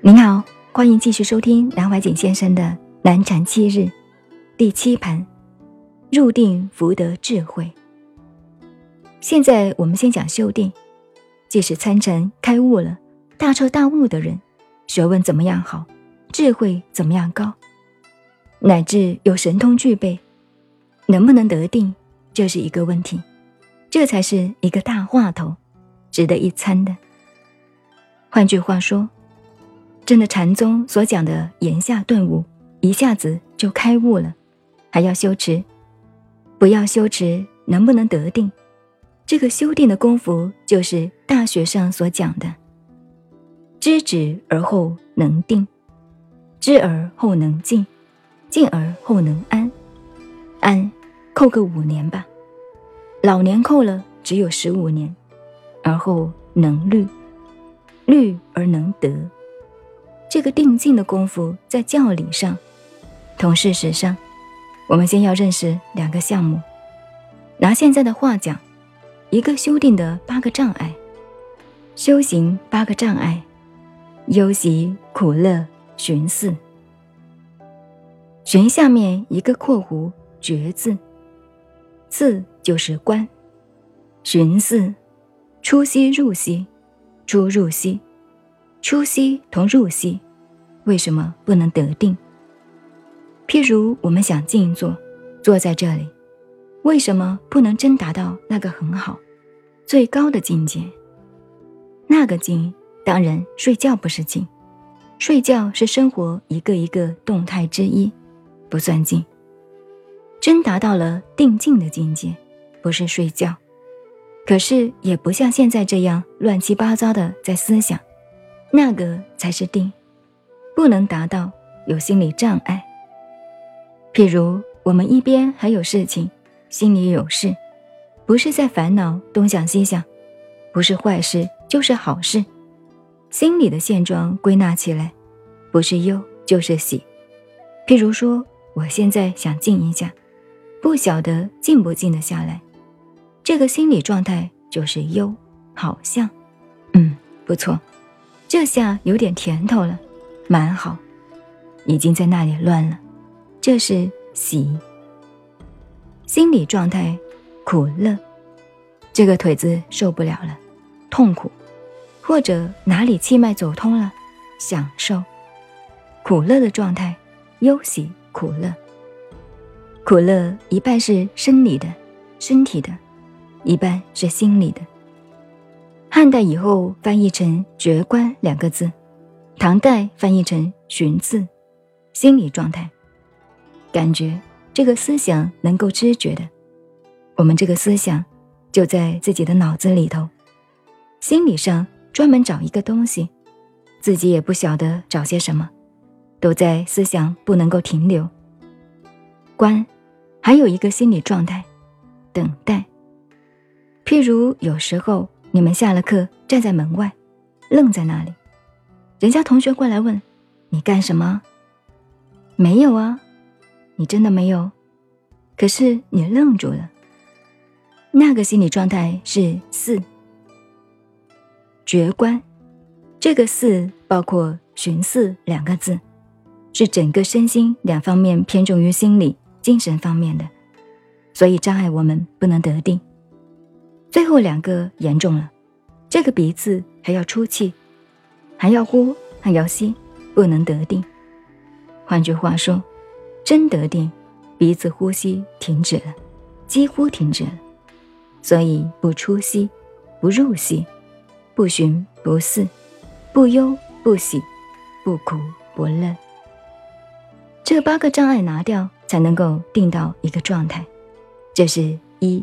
您好，欢迎继续收听南怀瑾先生的南禅七日第七盘入定福德智慧。现在我们先讲修定，即使参禅开悟了，大彻大悟的人，学问怎么样好，智慧怎么样高，乃至有神通具备，能不能得定，这是一个问题，这才是一个大话头，值得一参的。换句话说。真的禅宗所讲的言下顿悟，一下子就开悟了，还要修持，不要修持，能不能得定？这个修定的功夫，就是大学上所讲的“知止而后能定，知而后能静，静而后能安，安扣个五年吧，老年扣了只有十五年，而后能虑，虑而能得。”这个定静的功夫，在教理上，同事实上，我们先要认识两个项目。拿现在的话讲，一个修定的八个障碍，修行八个障碍，忧喜苦乐寻四。寻下面一个括弧觉字，字就是观。寻四，出息入息，出入息。出息同入息，为什么不能得定？譬如我们想静坐，坐在这里，为什么不能真达到那个很好、最高的境界？那个静，当然睡觉不是静，睡觉是生活一个一个动态之一，不算静。真达到了定静的境界，不是睡觉，可是也不像现在这样乱七八糟的在思想。那个才是定，不能达到有心理障碍。譬如我们一边还有事情，心里有事，不是在烦恼东想西想，不是坏事就是好事。心理的现状归纳起来，不是忧就是喜。譬如说，我现在想静一下，不晓得静不静得下来，这个心理状态就是忧，好像，嗯，不错。这下有点甜头了，蛮好，已经在那里乱了。这是喜，心理状态苦乐，这个腿子受不了了，痛苦，或者哪里气脉走通了，享受，苦乐的状态，忧喜苦乐，苦乐一半是生理的，身体的，一半是心理的。汉代以后翻译成“觉观”两个字，唐代翻译成“寻字”，心理状态，感觉这个思想能够知觉的，我们这个思想就在自己的脑子里头，心理上专门找一个东西，自己也不晓得找些什么，都在思想不能够停留。观，还有一个心理状态，等待。譬如有时候。你们下了课，站在门外，愣在那里。人家同学过来问：“你干什么？”没有啊，你真的没有。可是你愣住了。那个心理状态是四觉观，这个四包括寻四两个字，是整个身心两方面偏重于心理、精神方面的，所以障碍我们不能得定。最后两个严重了，这个鼻子还要出气，还要呼，还要吸，不能得定。换句话说，真得定，鼻子呼吸停止了，几乎停止了，所以不出息，不入息，不寻不似，不忧不喜，不苦不乐。这八个障碍拿掉，才能够定到一个状态，这是一。